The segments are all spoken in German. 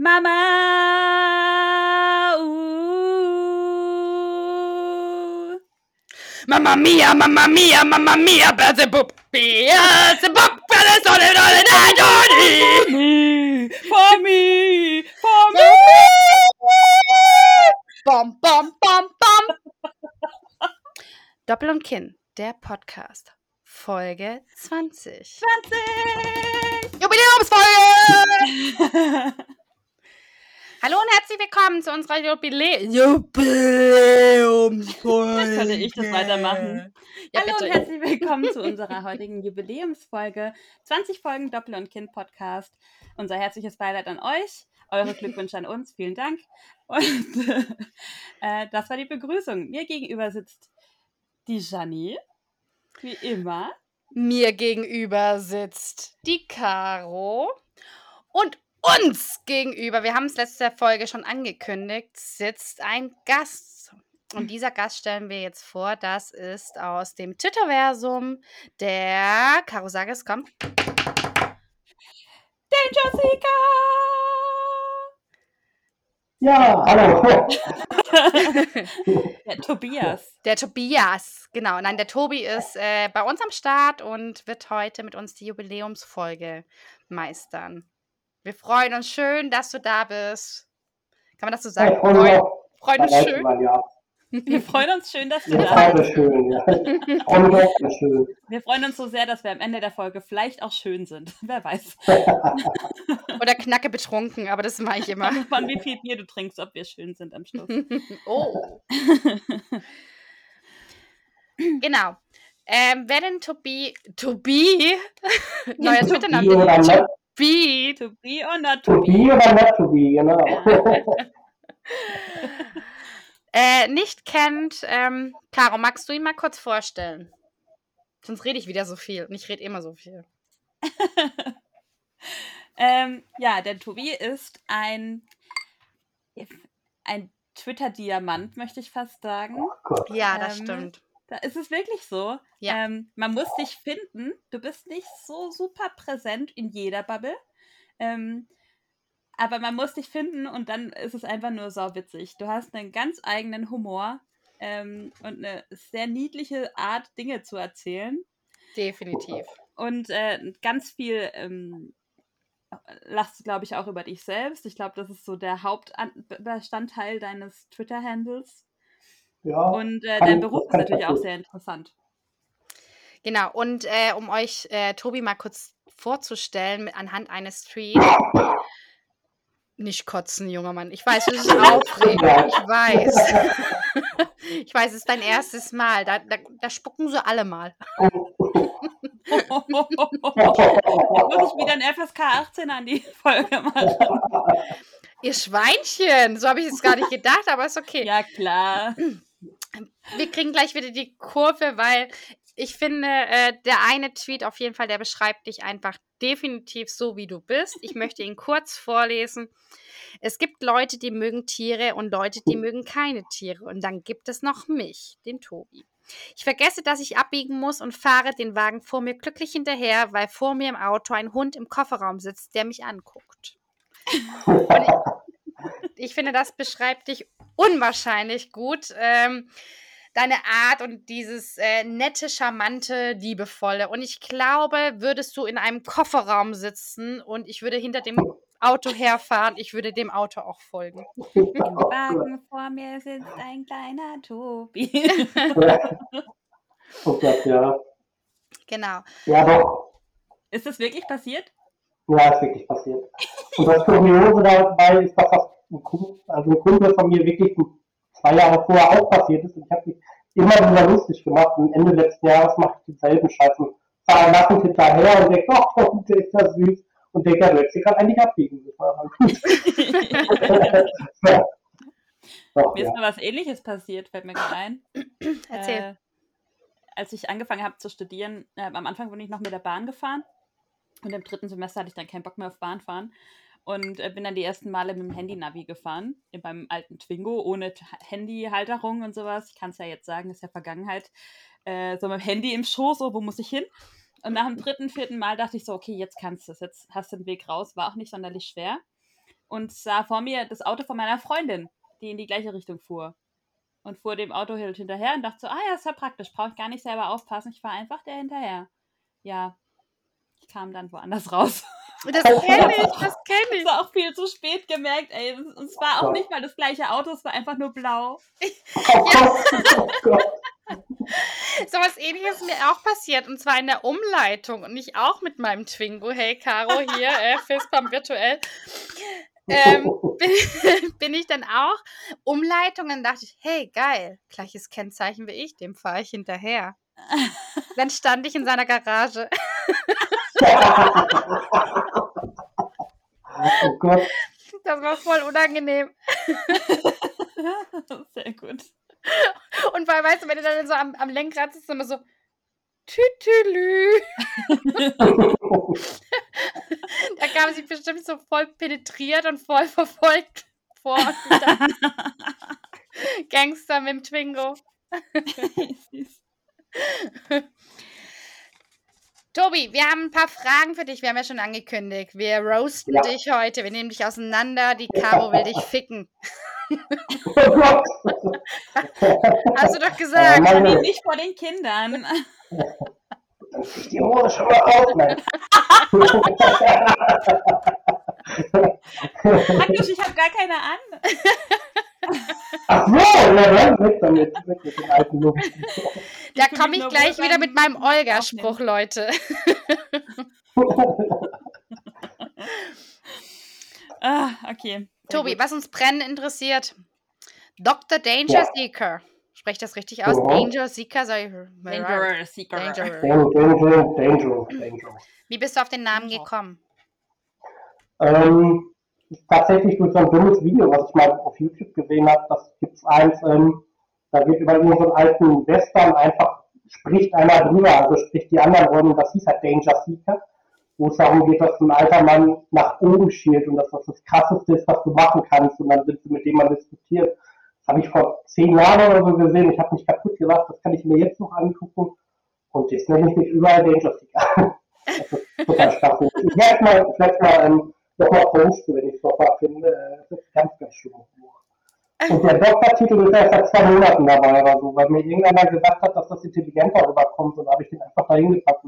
Mama. Uh. Mamma mia, mamma mia, mamma mia, Beelzebub, Beelzebub, Beelzebub, Me, for me, for me. Bom, bom, bom, bom. Doppel und Kinn, der Podcast. Folge 20. 20. Jubiläumsfolge! Hallo und herzlich willkommen zu unserer Jubilä Jubiläumsfolge. Könnte ich das weitermachen? Ja, Hallo bitte. und herzlich willkommen zu unserer heutigen Jubiläumsfolge. 20 Folgen Doppel- und Kind-Podcast. Unser herzliches Beileid an euch. Eure Glückwünsche an uns. Vielen Dank. Und äh, das war die Begrüßung. Mir gegenüber sitzt die Janine. Wie immer. Mir gegenüber sitzt die Caro und uns gegenüber, wir haben es letzte Folge schon angekündigt, sitzt ein Gast. Und dieser Gast stellen wir jetzt vor, das ist aus dem Twitterversum der Caro sag es, komm. Danger Seeker! Ja, hallo. Der Tobias. Der Tobias, genau. Nein, der Tobi ist äh, bei uns am Start und wird heute mit uns die Jubiläumsfolge meistern. Wir freuen uns schön, dass du da bist. Kann man das so sagen? Ja, freuen freuen uns Ja, schön. Mal, ja. Wir freuen uns schön, dass du Ihr da bist. ja schön. Ja. Schön. Wir freuen uns so sehr, dass wir am Ende der Folge vielleicht auch schön sind. Wer weiß. Oder knacke betrunken, aber das mache ich immer. Von wie viel Bier du trinkst, ob wir schön sind am Schluss. oh. Genau. Ähm, wer denn Tobi? Tobi? Neuer Tobi Tobi. To be or not to to be be. oder not to be, genau. Äh, nicht kennt, ähm, Caro, magst du ihn mal kurz vorstellen? Sonst rede ich wieder so viel und ich rede immer so viel. Ähm, ja, der Tobi ist ein, ein Twitter-Diamant, möchte ich fast sagen. Oh. Ja, das Ähm, stimmt. Da ist es wirklich so. Ja. Ähm, man muss dich finden. Du bist nicht so super präsent in jeder Bubble. Ähm, aber man muss dich finden und dann ist es einfach nur sauwitzig. Du hast einen ganz eigenen Humor ähm, und eine sehr niedliche Art, Dinge zu erzählen. Definitiv. Und äh, ganz viel ähm, lachst du, glaube ich, auch über dich selbst. Ich glaube, das ist so der Hauptbestandteil deines Twitter-Handles. Ja, Und äh, dein Beruf ist natürlich auch sehr interessant. Genau, und äh, um euch äh, Tobi mal kurz vorzustellen, anhand eines Tweets. Nicht kotzen, junger Mann. Ich weiß, das ist aufregend. Ich weiß. ich weiß, es ist dein erstes Mal. Da, da, da spucken sie alle mal. Muss ich wieder ein FSK 18 an die Folge machen? Ihr Schweinchen. So habe ich es gar nicht gedacht, aber ist okay. Ja, klar. Wir kriegen gleich wieder die Kurve, weil ich finde, äh, der eine Tweet auf jeden Fall, der beschreibt dich einfach definitiv so, wie du bist. Ich möchte ihn kurz vorlesen. Es gibt Leute, die mögen Tiere und Leute, die mögen keine Tiere. Und dann gibt es noch mich, den Tobi. Ich vergesse, dass ich abbiegen muss und fahre den Wagen vor mir glücklich hinterher, weil vor mir im Auto ein Hund im Kofferraum sitzt, der mich anguckt. Und ich, finde, das beschreibt dich unwahrscheinlich gut. Ähm, deine Art und dieses äh, nette, charmante, liebevolle. Und ich glaube, würdest du in einem Kofferraum sitzen und ich würde hinter dem Auto herfahren, ich würde dem Auto auch folgen. Im Wagen vor mir sitzt ein kleiner Tobi. oh Gott, ja. Genau. Ja, doch. Ist das wirklich passiert? Ja, ist wirklich passiert. Und das Kuriose dabei ist, dass das ein Kumpel, also ein Kumpel von mir wirklich zwei Jahre vorher auch passiert ist. Und ich habe mich immer wieder lustig gemacht. Und Ende letzten Jahres mache ich denselben Scheiß und fahre lachend hinterher und denke, ach, oh, der ist ja süß. Und denke, ja, du hättest dich gerade eigentlich abbiegen. Ja. Doch, Mir ist ja. mal was ähnliches passiert, fällt mir gerade ein. Erzähl. Äh, als ich angefangen habe zu studieren, äh, am Anfang bin ich noch mit der Bahn gefahren. Und im dritten Semester hatte ich dann keinen Bock mehr auf Bahnfahren. Und äh, bin dann die ersten Male mit dem Handy-Navi gefahren. In meinem alten Twingo, ohne Handy-Halterung und sowas. Ich kann es ja jetzt sagen, ist ja Vergangenheit. Äh, so mit dem Handy im Schoß, so, wo muss ich hin? Und nach dem dritten, vierten Mal dachte ich so, okay, jetzt kannst du es. Jetzt hast du den Weg raus. War auch nicht sonderlich schwer. und sah vor mir das Auto von meiner Freundin, die in die gleiche Richtung fuhr. Und fuhr dem Auto halt hinterher und dachte so, ah ja, ist ja praktisch, brauche ich gar nicht selber aufpassen, ich fahre einfach der hinterher. Ja, ich kam dann woanders raus. Das kenne ich, das kenne Das ich. war auch viel zu spät gemerkt, ey. Und es war auch nicht mal das gleiche Auto, es war einfach nur blau. Gott, Gott. So was ähnliches ist mir auch passiert und zwar in der Umleitung und ich auch mit meinem Twingo. Hey Caro hier, äh, Fistbump virtuell. Ähm, bin, bin ich dann auch Umleitung und dachte ich, hey geil, gleiches Kennzeichen wie ich, dem fahre ich hinterher. Dann stand ich in seiner Garage. oh Gott. Das war voll unangenehm. Sehr gut. Und weil, weißt du, wenn du dann so am, am Lenkrad sitzt, immer so Tütülü. Da kam sie bestimmt so voll penetriert und voll verfolgt vor. Gangster mit dem Twingo. Tobi, wir haben ein paar Fragen für dich. Wir haben ja schon angekündigt. Wir roasten Ja. dich heute. Wir nehmen dich auseinander. Die Caro will dich ficken. Hast du doch Ja, gesagt. meine- Nee, nicht vor den Kindern. Dann ich die Hose schon mal auf. Nein. Praktisch, ich habe gar keine an. Ach so, ja, dann weg damit. Weg mit den alten Luft. Da komme ich gleich wieder mit meinem. Olga-Spruch, Leute. Ah, okay. Tobi, was uns brennend interessiert. Dr. Danger Ja. Seeker. Sprecht das richtig aus? Ja. Danger Seeker? Ich, Dangerous Seeker. Danger. Danger, danger, dangerous. Wie bist du auf den Namen Danger. gekommen? Ähm, tatsächlich durch so ein dummes Video, was ich mal auf YouTube gesehen habe, das gibt's eins, ähm, da wird über irgendeinen alten Western einfach, spricht einer drüber, also spricht die anderen Rollen, das hieß halt Danger Seeker, wo es darum geht, dass ein alter Mann nach oben schielt und dass das das Krasseste ist, was du machen kannst und dann sitzt du mit dem man diskutiert. Das habe ich vor zehn Jahren oder so gesehen, ich habe mich kaputt gelacht, das kann ich mir jetzt noch angucken und jetzt nenne ich mich überall Danger Seeker. das ist total schwachsinnig. Ich werde mal, vielleicht mal ähm, nochmal posten, wenn ich es nochmal finde. Äh, Das ist ganz, ganz schlimm. Und der Doktortitel ist erst seit zwei Monaten dabei oder so, weil mir irgendeiner gesagt hat, dass das intelligenter rüberkommt und da habe ich den einfach dahin gepackt.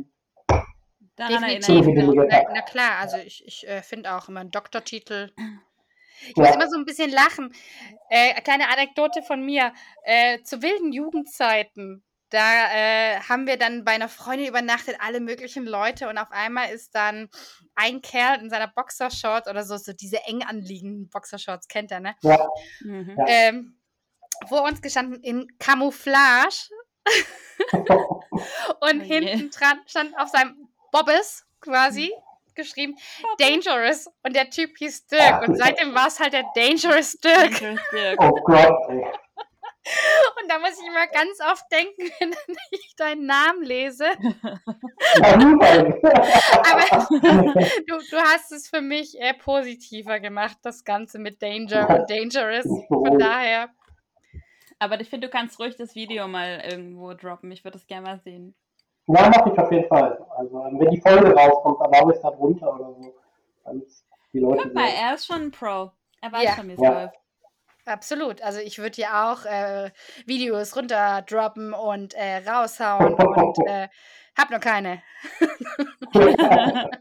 Daran erinnere Definitiv. ich mich. mich. Na, na klar, also ich, ich äh, finde auch immer einen Doktortitel. Ich Ja. muss immer so ein bisschen lachen. Äh, kleine Anekdote von mir. Äh, zu wilden Jugendzeiten, da äh, haben wir dann bei einer Freundin übernachtet, alle möglichen Leute, und auf einmal ist dann ein Kerl in seiner Boxershorts oder so, so diese eng anliegenden Boxershorts, kennt er, ne? Ja, Mhm. Ja. Ähm, vor uns gestanden in Camouflage und Oh hinten dran stand auf seinem Bobbes quasi geschrieben Dangerous und der Typ hieß Dirk und seitdem war es halt der Dangerous Dirk Dangerous Dirk. oh Gott, ey. Und da muss ich immer ganz oft denken, wenn ich deinen Namen lese. Aber du, du hast es für mich eher positiver gemacht, das Ganze mit Danger und Dangerous. Von daher, Aber ich finde, du kannst ruhig das Video mal irgendwo droppen. Ich würde das gerne mal sehen. Ja, mache ich auf jeden Fall. Also, wenn die Folge rauskommt, dann mache ich da drunter oder so. Damit die Leute Guck mal, sehen. er ist schon ein Pro. Er weiß Ja. schon, wie es Ja. läuft. Absolut. Also ich würde ja auch äh, Videos runterdroppen und äh, raushauen und äh, hab noch keine.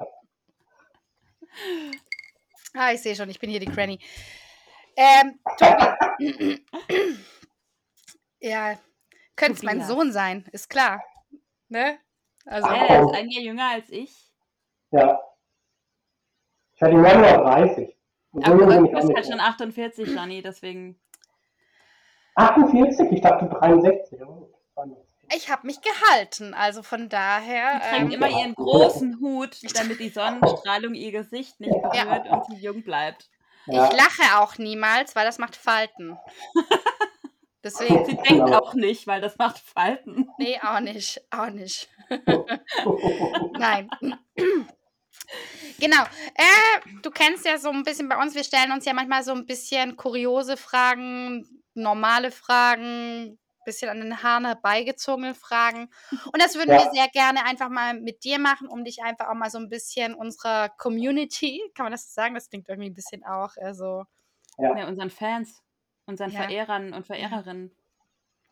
Ah, ich sehe schon, ich bin hier die Granny. Ähm, Tobi. ja, könnte es mein. Sohn sein, ist klar. Ne? Also. Ja, er ist ein Jahr jünger als ich. ja. Ich hatte Januar 30. Aber du bist halt schon mehr. 48, Johnny, deswegen. 48? Ich dachte 63. Oh, 62. ich habe mich gehalten, also von daher. Sie trägt Ähm, immer ihren großen Hut, damit die Sonnenstrahlung ihr Gesicht nicht berührt Ja. und sie jung bleibt. Ja. Ich lache auch niemals, weil das macht Falten. Deswegen, Sie denkt Genau. auch nicht, weil das macht Falten. nee, auch nicht, auch nicht. Nein. Genau. Äh, du kennst ja so ein bisschen bei uns, wir stellen uns ja manchmal so ein bisschen kuriose Fragen, normale Fragen, bisschen an den Haaren herbeigezogenen Fragen. Und das würden Ja. wir sehr gerne einfach mal mit dir machen, um dich einfach auch mal so ein bisschen unserer Community, kann man das so sagen? Das klingt irgendwie ein bisschen auch äh, so. Ja, unseren Fans, unseren Ja. Verehrern und Verehrerinnen.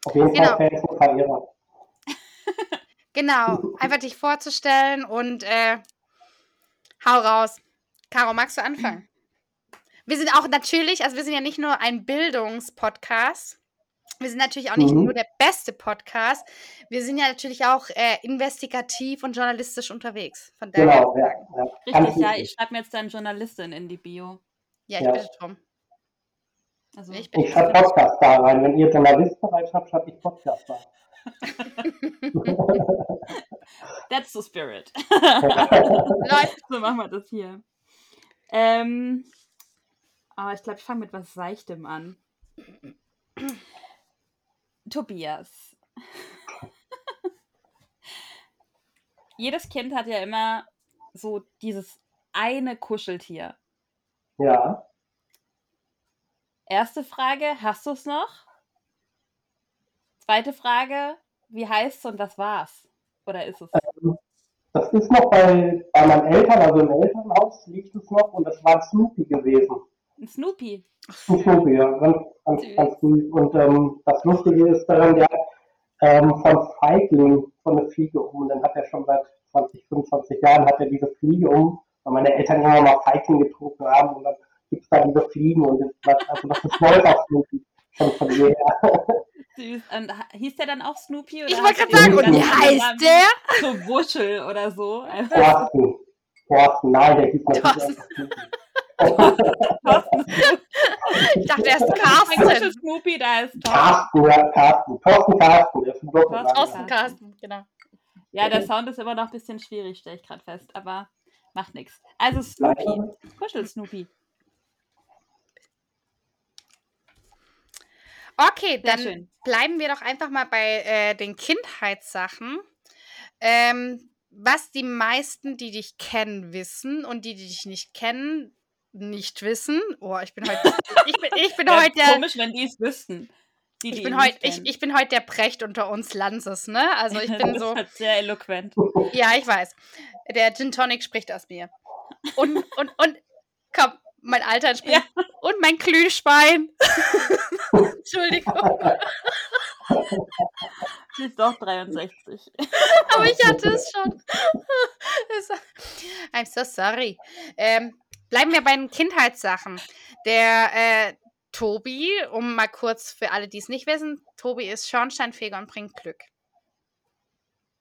Auf jeden Genau. Fall Fans und Verehrer. Genau, einfach dich vorzustellen und äh, hau raus. Caro, magst du anfangen? Wir sind auch natürlich, also wir sind ja nicht nur ein Bildungspodcast. Wir sind natürlich auch nicht Mhm. nur der beste Podcast. Wir sind ja natürlich auch äh, investigativ und journalistisch unterwegs. Von daher, Genau, ja. ja. Ganz Richtig, ja, ich schreibe mir jetzt dann Journalistin in die Bio. ja, ich Ja. bitte drum. Also, Ich bin Ich schreibe Podcast da rein. Wenn ihr Journalisten reinschreibt, schreibe ich Podcast da. that's the spirit. Läuft. so machen wir das hier. Ähm, aber ich glaube, ich fange mit was Seichtem an. Tobias. Jedes Kind hat ja immer so dieses eine Kuscheltier. Ja. Erste Frage, hast du es noch? Zweite Frage, wie heißt es und was war's? Oder ist es? Das ist noch bei, bei meinen Eltern, also im Elternhaus liegt es noch und das war ein Snoopy gewesen. Ein Snoopy. Ein Snoopy, ja, ganz, ganz, ganz süß. Und ähm, das Lustige ist daran, der hat ähm, von Feigling von eine Fliege um. Und dann hat er schon seit 20, 25 Jahren hat er diese Fliege um, weil meine Eltern immer mal Feigling getrunken haben und dann gibt es da diese Fliegen und das, also das ist neu auf Snoopy. Süß. Und hieß der dann auch Snoopy? Oder Ich wollte gerade sagen, und wie heißt der? So Wuschel oder so. Also, Thorsten. Thorsten, nein, der hieß natürlich Thorsten. Ich dachte, er ist Ein Carsten. Wuschel Snoopy, da ist Thorsten. Carsten, ja, Carsten. Thorsten Carsten, der ist ein Doppelname. Thorsten Thorsten Carsten, genau. Ja, der Sound ist immer noch ein bisschen schwierig, stelle ich gerade fest, aber macht nichts. Also Snoopy. Kuschel Snoopy. Okay, Sehr dann schön. bleiben wir doch einfach mal bei äh, den Kindheitssachen. Ähm, was die meisten, die dich kennen, wissen und die, die dich nicht kennen, nicht wissen. Oh, ich bin heute, ich bin, ich bin heute der, komisch, wenn die es wüssten. Die, die ich bin heute, ich, bin heute der Precht unter uns Lanzes, ne? Also ich bin das so, ist halt sehr eloquent. ja, ich weiß. Der Gin Tonic spricht aus mir. Und, und, und, komm, mein Alter spricht. Ja. Und mein Glühschwein. Entschuldigung. Sie ist doch 63. Aber ich hatte es schon. I'm so sorry. Ähm, bleiben wir bei den Kindheitssachen. Der äh, Tobi, um mal kurz für alle, die es nicht wissen, Tobi ist Schornsteinfeger und bringt Glück.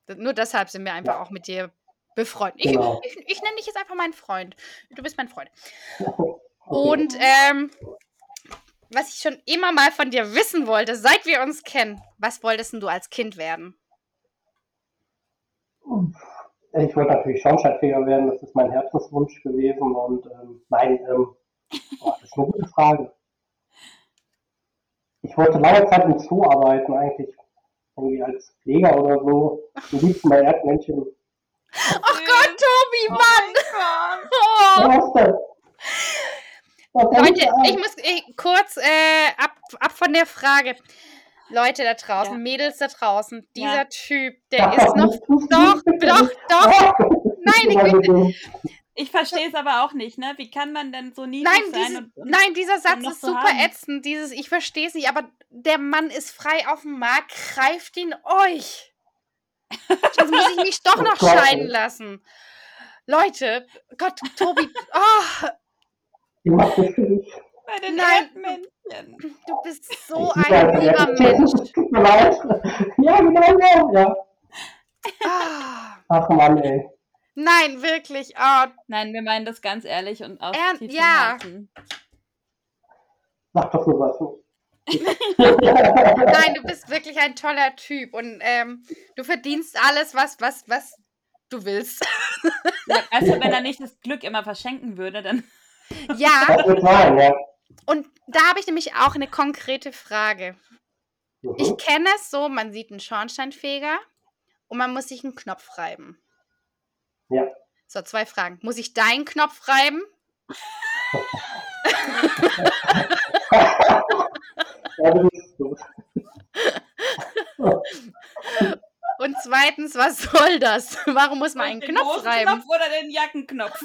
Nur deshalb sind wir einfach Ja. auch mit dir befreundet. Ich, Genau. ich, ich nenne dich jetzt einfach meinen Freund. Du bist mein Freund. Okay. Und ähm, was ich schon immer mal von dir wissen wollte, seit wir uns kennen, was wolltest denn du als Kind werden? Ich wollte natürlich Schornsteinfeger werden, das ist mein Herzenswunsch gewesen und ähm, nein, ähm, boah, das ist eine gute Frage. Ich wollte lange Zeit im Zoo arbeiten, eigentlich irgendwie als Pfleger oder so. Am liebsten bei Erdmännchen. Ach Gott, Tobi, Oh Mann! mein Gott. Oh. Leute, ich muss ich, kurz äh, ab, ab von der Frage. Leute da draußen, Ja. Mädels da draußen, dieser Ja. Typ, der ist noch. Doch, doch, nicht. doch. Oh, Meine Güte. Ich verstehe es aber auch nicht, ne? Wie kann man denn so Nein, sein? diese, und, und nein, dieser Satz ist so super haben. ätzend. Dieses, ich verstehe es nicht, aber der Mann ist frei auf dem Markt, greift ihn euch. Sonst muss ich mich doch Oh noch scheiden lassen. Leute, Gott, Tobi, oh, Ich mach das für dich. bei den Nein. Erdmännchen. du bist so Ich ein liebe lieber. Mensch. Tut mir leid. Ja, genau, ja. ja. Ah, Ach Mann, ey. nein, wirklich. Oh, Nein, wir meinen das ganz ehrlich und aus Ernst? Ja. Herzen. Sag doch sowas nicht. Nein, du bist wirklich ein toller Typ und ähm, du verdienst alles, was, was, was du willst. Ja, du, wenn er nicht das Glück immer verschenken würde, dann. Ja, ja. und da habe ich nämlich auch eine konkrete Frage. Mhm. Ich kenne es so, man sieht einen Schornsteinfeger und man muss sich einen Knopf reiben. Ja. So, zwei Fragen. Muss ich deinen Knopf reiben? Gut. zweitens, was soll das? Warum muss man einen den Knopf reiben? Hosenknopf oder den Jackenknopf?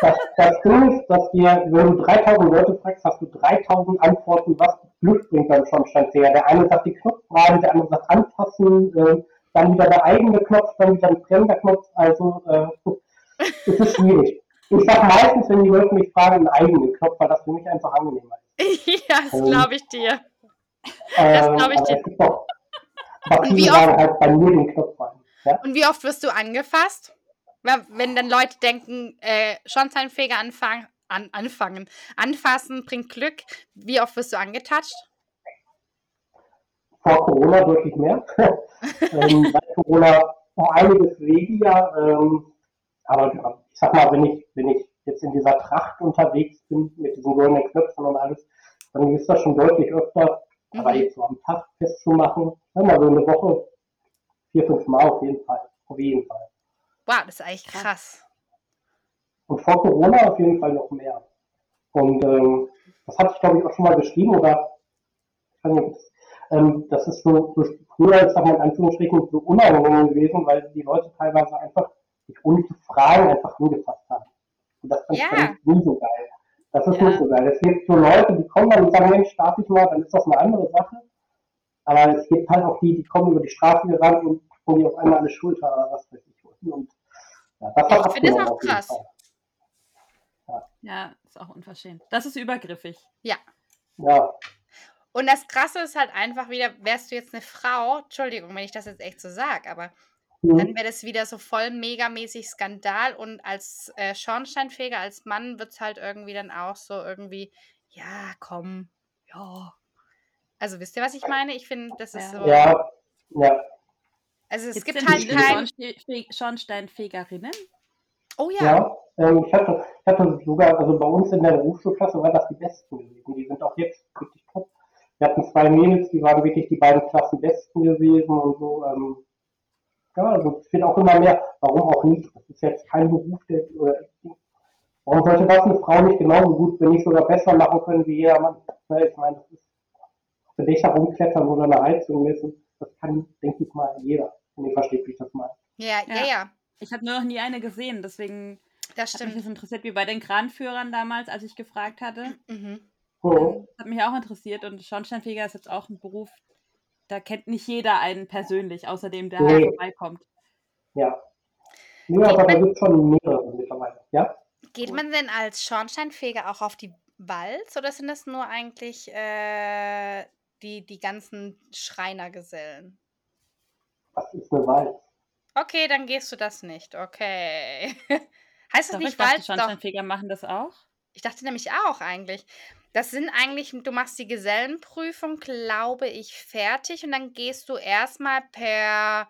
Das, das Ding ist, dass wir, wenn du 3000 Leute fragst, hast du 3000 Antworten, was Glück bringt beim Schornsteinfeger. Der eine sagt die Knopfreiben, der andere sagt anfassen, äh, dann wieder der eigene Knopf, dann wieder ein fremder Knopf. Also äh, es ist schwierig. Ich sage meistens, wenn die Leute mich fragen, einen eigenen Knopf, weil das für mich einfach angenehmer ist. ja, das glaube ich dir. Das glaub ich dir. Aber Und wie rein. Ja? Und wie oft wirst du angefasst? Wenn dann Leute denken, äh, Schornsteinfeger anfangen, an, anfangen, anfassen bringt Glück, wie oft wirst du angetatscht? vor Corona deutlich mehr. ähm, seit Corona einiges weniger. Ähm, aber ja, ich sag mal, wenn ich, wenn ich jetzt in dieser Tracht unterwegs bin, mit diesen goldenen Knöpfen und alles, dann ist das schon deutlich öfter. Aber Mhm. jetzt so am Tag festzumachen, wir mal so eine Woche, vier, fünf Mal auf jeden Fall. Auf jeden Fall. Wow, das ist eigentlich krass. Und vor Corona auf jeden Fall noch mehr. Und ähm, das hatte ich, glaube ich, auch schon mal geschrieben oder ich weiß nicht, ähm, das ist so, so früher, ich sag mal in Anführungsstrichen, so unangenehm gewesen, weil die Leute teilweise einfach sich ohne zu fragen einfach angefasst haben. Und das fand Ja. ich nie so geil. Das ist Ja. nicht so geil. Es gibt so Leute, die kommen dann und sagen, Mensch, darf ich mal, dann ist das eine andere Sache. Aber es gibt halt auch die, die kommen über die Straße gerannt und packen die auf einmal eine Schulter oder was weiß ich. Und ja, das Ich finde das auch krass. Fall. Ja, ist auch unverschämt. Das ist übergriffig. Ja, Und das Krasse ist halt einfach wieder, wärst du jetzt eine Frau, Entschuldigung, wenn ich das jetzt echt so sage, aber. Dann wäre das wieder so voll megamäßig Skandal und als äh, Schornsteinfeger, als Mann wird es halt irgendwie dann auch so irgendwie, ja, komm, ja. Also wisst ihr, was ich meine? Ich finde, das ist Ja. so. ja, ja. Also es Gibt's gibt halt kein. Schornste- Schornsteinfegerinnen? Oh ja. Ja, ähm, ich, hatte, ich hatte sogar, also bei uns in der Berufsschulklasse waren das die Besten gewesen. Die sind auch jetzt wirklich top. Wir hatten zwei Mädels, die waren wirklich die beiden Klassenbesten gewesen und so. Ähm, ja, also es wird auch immer mehr. Warum auch nicht? Das ist jetzt kein Beruf, der, oder, warum sollte das eine Frau nicht genauso gut, wenn nicht sogar besser machen können wie jeder Mann? Ne, ich meine, das ist auf der Dächer rumklettern oder eine Heizung messen. Das kann, denke ich mal, jeder. Und ihr versteht, wie ich das meine. Ja, ja, Ja. ja. Ich habe nur noch nie eine gesehen, deswegen Das hat mich das stimmt. interessiert, wie bei den Kranführern damals, als ich gefragt hatte. Mhm. Ähm, Hat mich auch interessiert und Schornsteinfeger ist jetzt auch ein Beruf, da kennt nicht jeder einen persönlich, außer dem, der halt Nee. vorbeikommt. Ja. Ja, aber da gibt es schon mehrere mittlerweile. Ja? Geht man denn als Schornsteinfeger auch auf die Walz oder sind das nur eigentlich äh, die, die ganzen Schreinergesellen? Was ist eine Walz? Okay, dann gehst du das nicht. Okay. heißt das Doch, ich nicht dachte, Walz? Doch. Schornsteinfeger machen das auch. Ich dachte nämlich auch eigentlich. Das sind eigentlich, du machst die Gesellenprüfung, glaube ich, fertig und dann gehst du erstmal per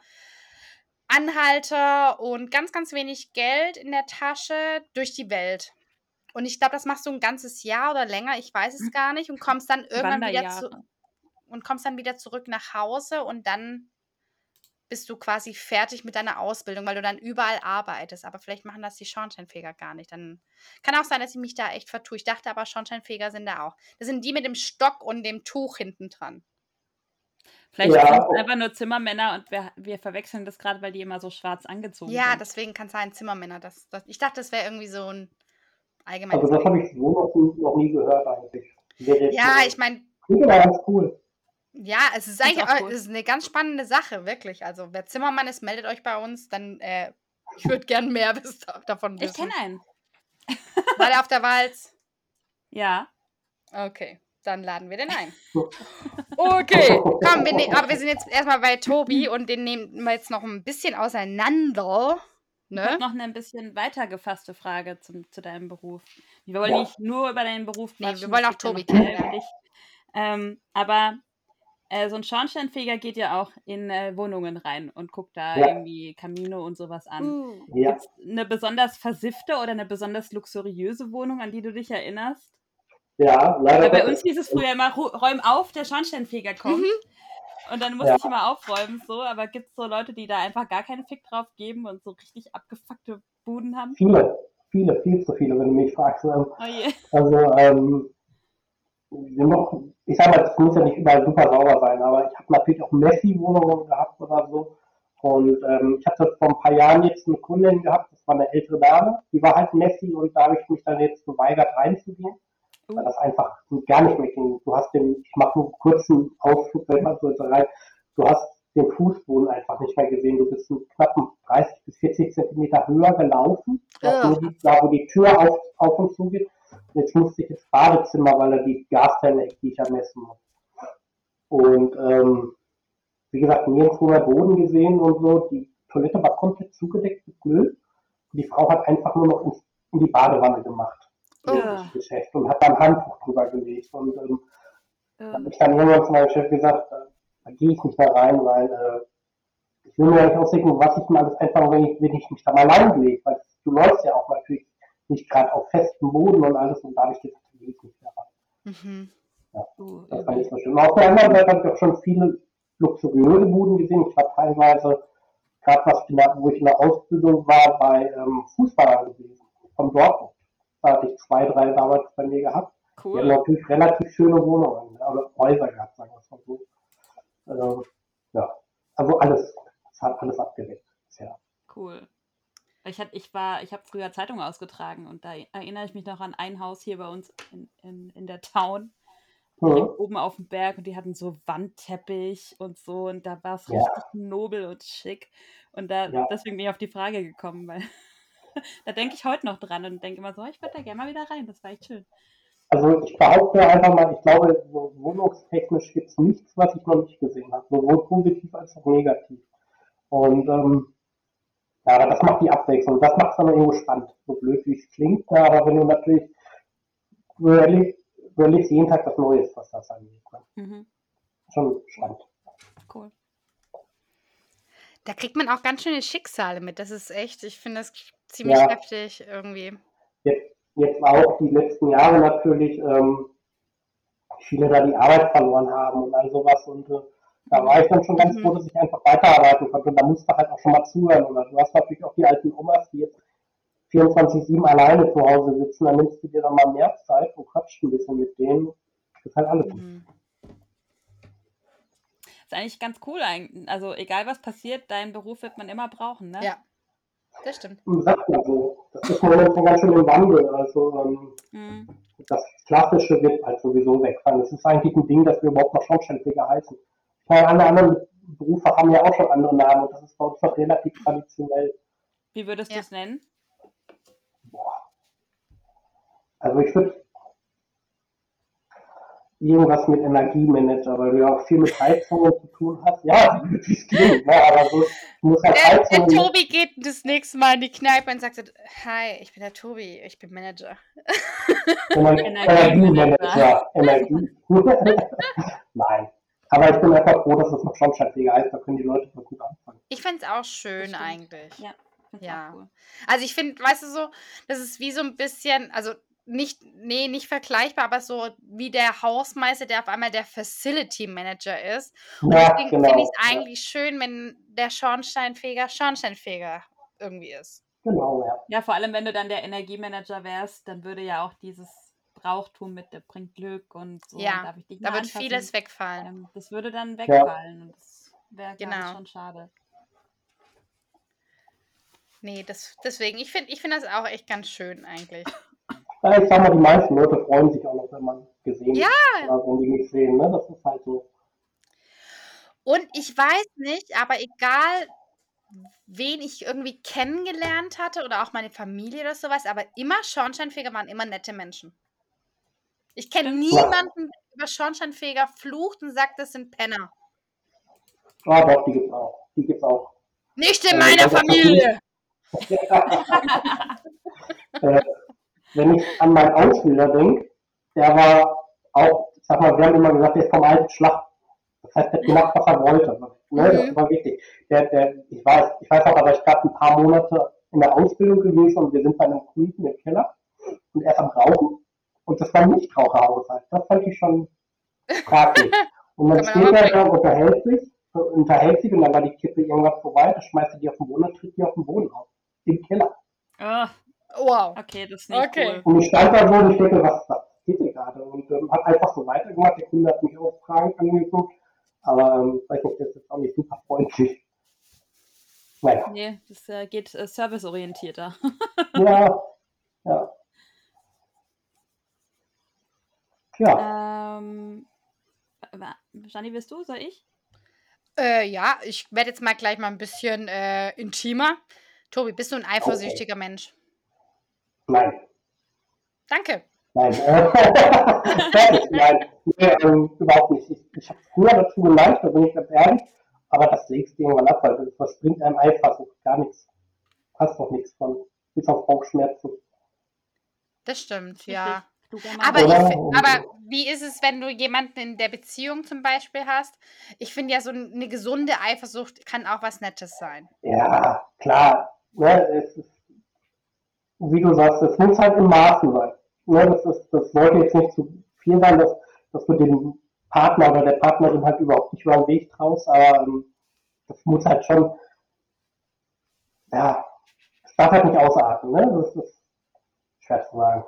Anhalter und ganz, ganz wenig Geld in der Tasche durch die Welt. Und ich glaube, das machst du ein ganzes Jahr oder länger, ich weiß es gar nicht, und kommst dann irgendwann wieder zu, und kommst dann wieder zurück nach Hause und dann bist du quasi fertig mit deiner Ausbildung, weil du dann überall arbeitest. Aber vielleicht machen das die Schornsteinfeger gar nicht. Dann kann auch sein, dass ich mich da echt vertue. Ich dachte aber, Schornsteinfeger sind da auch. Das sind die mit dem Stock und dem Tuch hinten dran. Vielleicht Ja, sind es einfach nur Zimmermänner und wir, wir verwechseln das gerade, weil die immer so schwarz angezogen Ja, sind. deswegen kann es sein, Zimmermänner. Das, das, ich dachte, das wäre irgendwie so ein allgemeines. Also das habe ich so noch, nie- noch nie gehört eigentlich. Ja, ich meine, Klingt aber ganz cool. Ja, es ist eigentlich auch es ist eine ganz spannende Sache, wirklich. Also, wer Zimmermann ist, meldet euch bei uns. Dann, äh, ich würde gern mehr davon ich wissen. kenne einen. War der auf der Walz? Ja. Okay, dann laden wir den ein. Okay, komm, wir ne aber wir sind jetzt erstmal bei Tobi und den nehmen wir jetzt noch ein bisschen auseinander. Ich habe Ne? noch eine ein bisschen weiter gefasste Frage zum, zu deinem Beruf. Wir wollen Ja. nicht nur über deinen Beruf Nee, quatschen. wir wollen auch Tobi kennenlernen. dich. Ähm, aber äh, so ein Schornsteinfeger geht ja auch in äh, Wohnungen rein und guckt da Ja. irgendwie Kamine und sowas an. Uh, Ja. Gibt's eine besonders versiffte oder eine besonders luxuriöse Wohnung, an die du dich erinnerst? Ja, leider. Weil bei uns hieß es früher immer, "Ru- räum auf, der Schornsteinfeger kommt. Mhm. Und dann musste Ja. ich immer aufräumen, so, aber gibt es so Leute, die da einfach gar keinen Fick drauf geben und so richtig abgefuckte Buden haben? Viele, viele, viel zu viele, wenn du mich fragst. Ähm, Oh je. Also, ähm, wir noch, ich sag mal, es muss ja nicht überall super sauber sein, aber ich habe natürlich auch Messi-Wohnungen gehabt oder so. Und ähm, ich hatte vor ein paar Jahren jetzt eine Kundin gehabt, das war eine ältere Dame, die war halt Messi und da habe ich mich dann jetzt geweigert reinzugehen, Uh. weil das einfach gar nicht mehr ging. Du hast den, ich mache nur einen kurzen Ausflug, wenn man so rein, du hast den Fußboden einfach nicht mehr gesehen. Du bist einen knappen 30 bis 40 Zentimeter höher gelaufen, da, wo die, da wo die Tür auf, auf und zu geht. Jetzt musste ich ins Badezimmer, weil da die Gastechnik, die ich ja messen muss. Und ähm, wie gesagt, nirgendwo mehr Boden gesehen und so. Die Toilette war komplett zugedeckt mit Müll. Und die Frau hat einfach nur noch ins, in die Badewanne gemacht. Oh. Das Geschäft und hat dann ein Handtuch drüber gelegt. Und ähm, da habe ich dann irgendwann zu meinem Chef gesagt, äh, da gehe ich nicht mehr rein, weil äh, ich will mir ja nicht ausdenken, was ich mal alles einfach, wenn ich, wenn ich mich da mal reinlege, weil du läufst ja auch natürlich nicht gerade auf festem Boden und alles und da habe ich gesagt, da gehe ich nicht mehr rein. Mhm. uh, Das war nicht so schön. Und auf der anderen Seite habe ich auch schon viele luxuriöse Buden gesehen. Ich war teilweise, gerade was wo ich in der Ausbildung war, bei ähm, Fußballern gewesen, von Dortmund. Da hatte ich zwei, drei damals bei mir gehabt. Die haben cool. natürlich relativ schöne Wohnungen ne, oder Häuser gehabt, sagen wir es mal so. Ähm, ja, also alles, es hat alles abgedeckt. Ja. Cool. Ich, hat, ich, war, ich habe früher Zeitungen ausgetragen und da erinnere ich mich noch an ein Haus hier bei uns in, in, in der Town, Mhm. oben auf dem Berg und die hatten so Wandteppich und so und da war es Ja. richtig nobel und schick. Und da, Ja. deswegen bin ich auf die Frage gekommen, weil da denke ich heute noch dran und denke immer so, ich würde da gerne mal wieder rein, das war echt schön. Also ich behaupte einfach mal, ich glaube, so wohnungstechnisch gibt es nichts, was ich noch nicht gesehen habe, sowohl positiv als auch negativ. Und ähm, ja, aber das macht die Abwechslung, das macht es dann irgendwo spannend, so blöd wie es klingt, ja, aber wenn du natürlich du erlebst, du erlebst jeden Tag was Neues, was das angeht. Ne? Mhm. Schon spannend. Cool. Da kriegt man auch ganz schöne Schicksale mit. Das ist echt, ich finde das ziemlich Ja. heftig irgendwie. Jetzt, jetzt auch die letzten Jahre natürlich, ähm, viele da die Arbeit verloren haben und all sowas und äh, da war ich dann schon ganz Mhm. froh, dass ich einfach weiterarbeiten konnte. Und da musst du halt auch schon mal zuhören. Oder du hast natürlich auch die alten Omas, die jetzt 24-7 alleine zu Hause sitzen. Dann nimmst du dir dann mal mehr Zeit und quatscht ein bisschen mit denen. Das ist halt alles. Mhm. Ist eigentlich ganz cool. eigentlich. Also egal was passiert, deinen Beruf wird man immer brauchen, ne? Ja, das stimmt. Und sagt man so. Das ist momentan ganz schön im Wandel. Also ähm, Mhm. das Klassische wird halt sowieso wegfallen. Es ist eigentlich ein Ding, dass wir überhaupt noch Schornsteinfeger heißen. Meine, alle anderen Berufe haben ja auch schon andere Namen und das ist bei uns noch relativ traditionell. Wie würdest Ja. du es nennen? Also ich würde irgendwas mit Energiemanager, weil du ja auch viel mit Heizungen zu tun hast. Ja, wie es klingt, ne? aber so, du musst halt Der, der Heizungen... Tobi geht das nächste Mal in die Kneipe und sagt, hi, ich bin der Tobi, ich bin Manager. Ener- Energiemanager. Energiemanager. Energie. Nein. Aber ich bin einfach froh, dass es noch Schornsteinfeger heißt, da können die Leute mal gut anfangen. Ich fände es auch schön eigentlich. Ja. Ja. cool. Also ich finde, weißt du so, das ist wie so ein bisschen, also nicht, nee, nicht vergleichbar, aber so wie der Hausmeister, der auf einmal der Facility Manager ist. Und Ja, deswegen genau. finde ich es eigentlich schön, wenn der Schornsteinfeger Schornsteinfeger irgendwie ist. Genau, ja. Ja, vor allem, wenn du dann der Energiemanager wärst, dann würde ja auch dieses Brauchtum mit, der bringt Glück und so. Ja, darf ich dich Da wird anfassen? vieles wegfallen. Ähm, das würde dann wegfallen und das wäre Genau. schon schade. Nee, das, deswegen, ich finde ich find das auch echt ganz schön eigentlich. Ja, ich sag mal, die meisten Leute freuen sich auch noch, wenn man gesehen Ja. wird. Oder wenn die mich sehen, ne? Das ist halt so. Und ich weiß nicht, aber egal, wen ich irgendwie kennengelernt hatte oder auch meine Familie oder sowas, aber immer Schornsteinfeger waren immer nette Menschen. Ich kenne niemanden, der über Schornsteinfeger flucht und sagt, das sind Penner. Ah, doch, die gibt's auch. Die gibt's auch. Nicht in Äh, meiner Familie! äh, wenn ich an meinen Ausbilder denke, der war auch, ich sag mal, wir haben immer gesagt, der ist vom alten Schlag. Das heißt, der hat gemacht, was er wollte. Ne? Das Mhm. war wichtig. Der, der, ich, weiß, ich weiß auch, aber ich gerade ein paar Monate in der Ausbildung gewesen und wir sind bei einem Kunden im Keller und er ist am Rauchen und das war ein Nichtraucherhaushalt. Das fand ich schon fraglich. Und man steht er da und unterhält sich, unterhält sich und dann war die Kippe irgendwas vorbei, da schmeißt er die auf den Boden und tritt die auf den Boden auf. Im Keller. Oh, Wow. okay, das ist nicht Okay. cool. Und ich stand da so und ich denke, was, was geht hier gerade? Und ähm, hat einfach so weitergemacht. Der Kunde hat mich auch Fragen angeguckt. Aber ähm, weiß nicht, das ist auch nicht super freundlich. Naja. Nee, das äh, geht äh, serviceorientierter. Ja, ja. Ja, ähm, Gianni, bist du? Soll ich? Äh, ja, ich werde jetzt mal gleich mal ein bisschen äh, intimer. Tobi, bist du ein eifersüchtiger Mensch? nein, Danke. nein. Nein, nee, ähm, überhaupt nicht. Ich, ich habe früher dazu geneigt, da bin ich ganz ehrlich, aber das legst du irgendwann ab, weil das was bringt einem Eifersucht? Gar nichts. Hast doch nichts von. Bis auf Bauchschmerzen. Das stimmt, Richtig. ja. Kluger Mann. Aber, ich, aber wie ist es, wenn du jemanden in der Beziehung zum Beispiel hast? Ich finde ja, so eine gesunde Eifersucht kann auch was Nettes sein. Ja, klar. Ne, es ist, wie du sagst, es muss halt im Maßen sein. Ne, das, ist, das sollte jetzt nicht zu viel sein, dass, dass du dem Partner oder der Partnerin halt überhaupt nicht über den Weg traust, aber ähm, das muss halt schon, ja, es darf halt nicht ausarten. Ne? Das ist schwer zu sagen.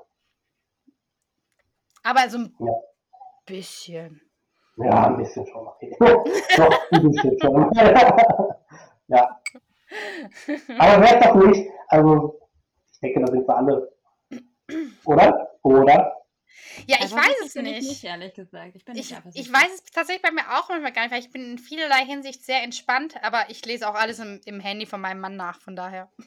Aber so ein Ja. bisschen. Ja, ein bisschen schon. Okay. Doch, ein bisschen schon. ja. Aber wer doch nicht, also ich denke, da sind wir alle. Oder? Oder? Ja, ich weiß Eifersüchtig es nicht. nicht, ehrlich gesagt. Ich bin nicht Ich, eifersüchtig. ich weiß es tatsächlich bei mir auch manchmal gar nicht, weil ich bin in vielerlei Hinsicht sehr entspannt, aber ich lese auch alles im, im Handy von meinem Mann nach, von daher.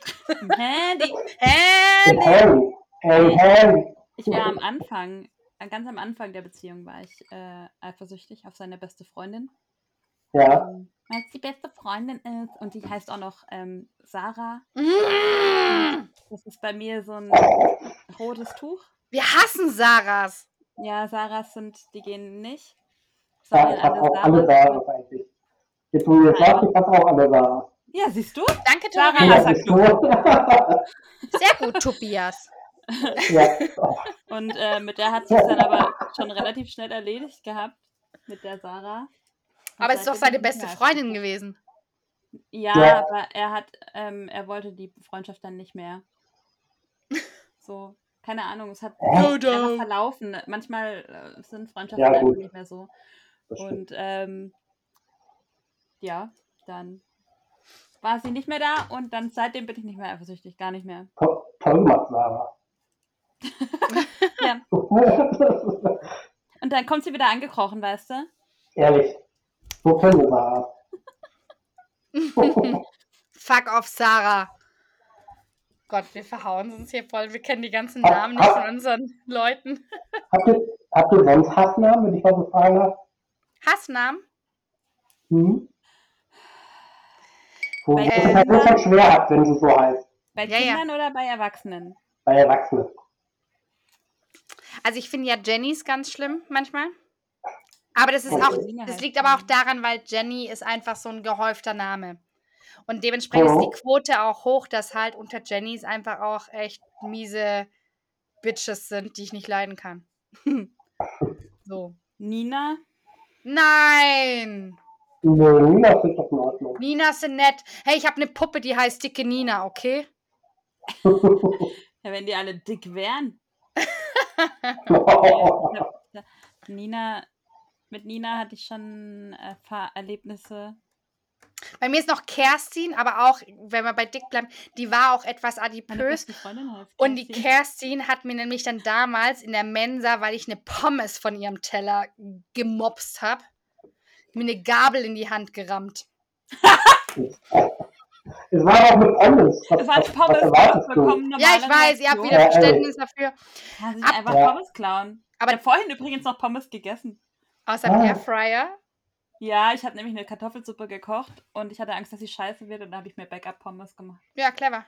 Hey, Harry. Hey, Harry. ich war am Anfang, ganz am Anfang der Beziehung war ich äh, eifersüchtig auf seine beste Freundin. Ja. Ähm, Weil es die beste Freundin ist und die heißt auch noch ähm, Sarah. Mm, Das ist bei mir so ein rotes Tuch. Wir hassen Sarahs. Ja, Sarahs sind, die gehen nicht. Ja, ich habe auch alle Sarahs. Eigentlich. Jetzt, wo du jetzt sagst, ich habe auch alle Sarahs. Ja, siehst du? Danke, Sarah Tobi. Ja, Hasser siehst du? Sehr gut, Tobias. ja. Oh, Und äh, mit der hat sich dann aber schon relativ schnell erledigt gehabt. Mit der Sarah. Und Aber es ist doch seine beste mehr Freundin gewesen. Ja, Ja. aber er hat, ähm, er wollte die Freundschaft dann nicht mehr. So, keine Ahnung, es hat sich einfach verlaufen. Manchmal äh, sind Freundschaften Ja, einfach nicht mehr so. Und ähm, ja, dann war sie nicht mehr da und dann seitdem bin ich nicht mehr eifersüchtig, gar nicht mehr. To- Toll gemacht, Sarah. Ja. Und dann kommt sie wieder angekrochen, weißt du? Ehrlich. So können wir Sarah. Fuck off, Sarah. Gott, wir verhauen uns hier voll. Wir kennen die ganzen Namen nicht von unseren Leuten. Habt ihr, habt ihr sonst Hassnamen, wenn ich mal so fragen darf? Hassnamen? Hm? Wo Bei wo es halt Kindern- schon schwer habt, wenn sie so heißt. Bei Ja, ja. Kindern oder bei Erwachsenen? Bei Erwachsenen. Also ich finde ja Jennys ganz schlimm manchmal. Aber das ist auch, das liegt aber auch daran, weil Jenny ist einfach so ein gehäufter Name. Und dementsprechend ist die Quote auch hoch, dass halt unter Jennys einfach auch echt miese Bitches sind, die ich nicht leiden kann. so. Nina? Nein! Nina ist doch in Ordnung. Nina sind nett. Hey, ich habe eine Puppe, die heißt Dicke Nina, okay? Ja, wenn die alle dick wären. Nina, mit Nina hatte ich schon äh, Fahr- Erlebnisse. Bei mir ist noch Kerstin, aber auch, wenn wir bei Dick bleiben, die war auch etwas adipös. Und die Kerstin. Kerstin hat mir nämlich dann damals in der Mensa, weil ich eine Pommes von ihrem Teller gemopst habe, mir eine Gabel in die Hand gerammt. Es war auch eine Pommes. Was, Es war eine was, was Pommes, vollkommen Ja, ich weiß, ihr habt wieder Ja, Verständnis dafür. Ja, sie Ab- einfach Ja. Pommes klauen. Aber- ich habe vorhin übrigens noch Pommes gegessen. Aus dem Ah. Airfryer. Ja, ich habe nämlich eine Kartoffelsuppe gekocht und ich hatte Angst, dass sie scheiße wird und da habe ich mir Backup-Pommes gemacht. Ja, clever.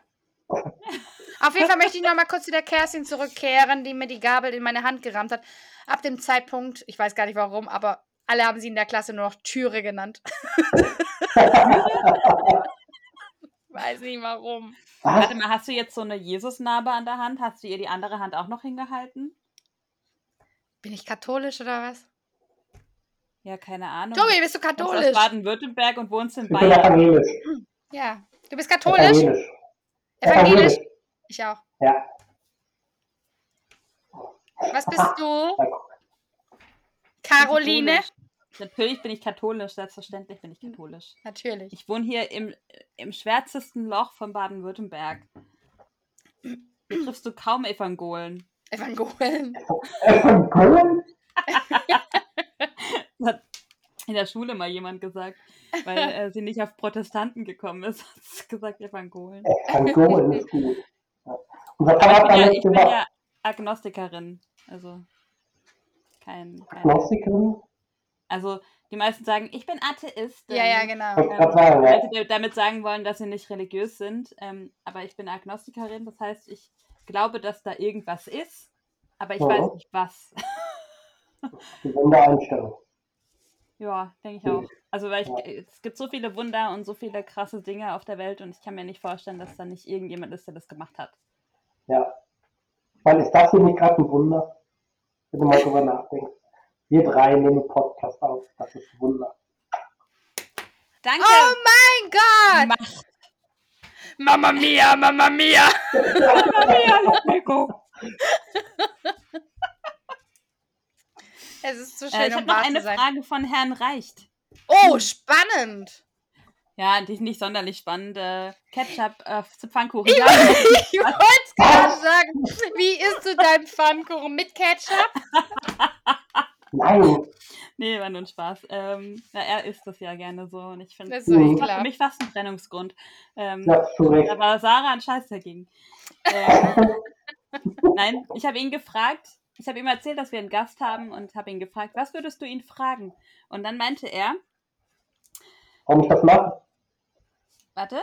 Auf jeden Fall möchte ich noch mal kurz zu der Kerstin zurückkehren, die mir die Gabel in meine Hand gerammt hat. Ab dem Zeitpunkt, ich weiß gar nicht warum, aber alle haben sie in der Klasse nur noch Türe genannt. weiß nicht warum. Was? Warte mal, hast du jetzt so eine Jesus-Narbe an der Hand? Hast du ihr die andere Hand auch noch hingehalten? Bin ich katholisch oder was? Ja, keine Ahnung. Tobi, bist du Du kommst aus katholisch? Baden-Württemberg und wohnst in Ich bin Bayern. evangelisch. Ja. Du bist katholisch? Evangelisch. Evangelisch? Ich auch. Ja. Was bist du? Caroline? Katholisch. Natürlich bin ich katholisch, selbstverständlich bin ich katholisch. Natürlich. Ich wohne hier im, im schwärzesten Loch von Baden-Württemberg. Hier triffst du kaum Evangolen. Evangolen. Evangolen? Das hat in der Schule mal jemand gesagt, weil äh, sie nicht auf Protestanten gekommen ist. Hat sie gesagt Evangolen. Evangolen ist gut. Ja. Hat ich bin, ja, damals ich bin gesagt, ja Agnostikerin. Also kein, kein Agnostikerin? Also die meisten sagen, ich bin Atheist. Ja, ja, genau. Ich sagen, Weil sie damit sagen wollen, dass sie nicht religiös sind. Ähm, aber ich bin Agnostikerin, das heißt, ich glaube, dass da irgendwas ist, aber ich Ja. weiß nicht was. Gesunde Einstellung. ja, denke ich auch. Also weil ich, Ja. es gibt so viele Wunder und so viele krasse Dinge auf der Welt und ich kann mir nicht vorstellen, dass da nicht irgendjemand ist, der das gemacht hat. Ja. Weil ist das hier nicht gerade ein Wunder? Wenn du mal drüber nachdenkst. Wir drei nehmen Podcast auf. Das ist Wunder. Danke! Oh mein Gott! Macht. Mamma mia, Mamma mia! Es ist zu schön, Äh, ich um habe noch eine. Frage von Herrn Reicht. Oh, spannend! Ja, die ist nicht sonderlich spannend. Äh, Ketchup auf zu Pfannkuchen. Ich Ja, wollte es gerade sagen. Wie isst du deinen Pfannkuchen mit Ketchup? Nein. nee, war nur ein Spaß. Ähm, na, er isst das ja gerne so und ich finde, Das das ist Mhm. war für mich fast ein Trennungsgrund. Ähm, Ja. Da war Sarah ein Scheiß dagegen. Ähm, nein, ich habe ihn gefragt, ich habe ihm erzählt, dass wir einen Gast haben und habe ihn gefragt, was würdest du ihn fragen? Und dann meinte er, Warum ich das mache? warte,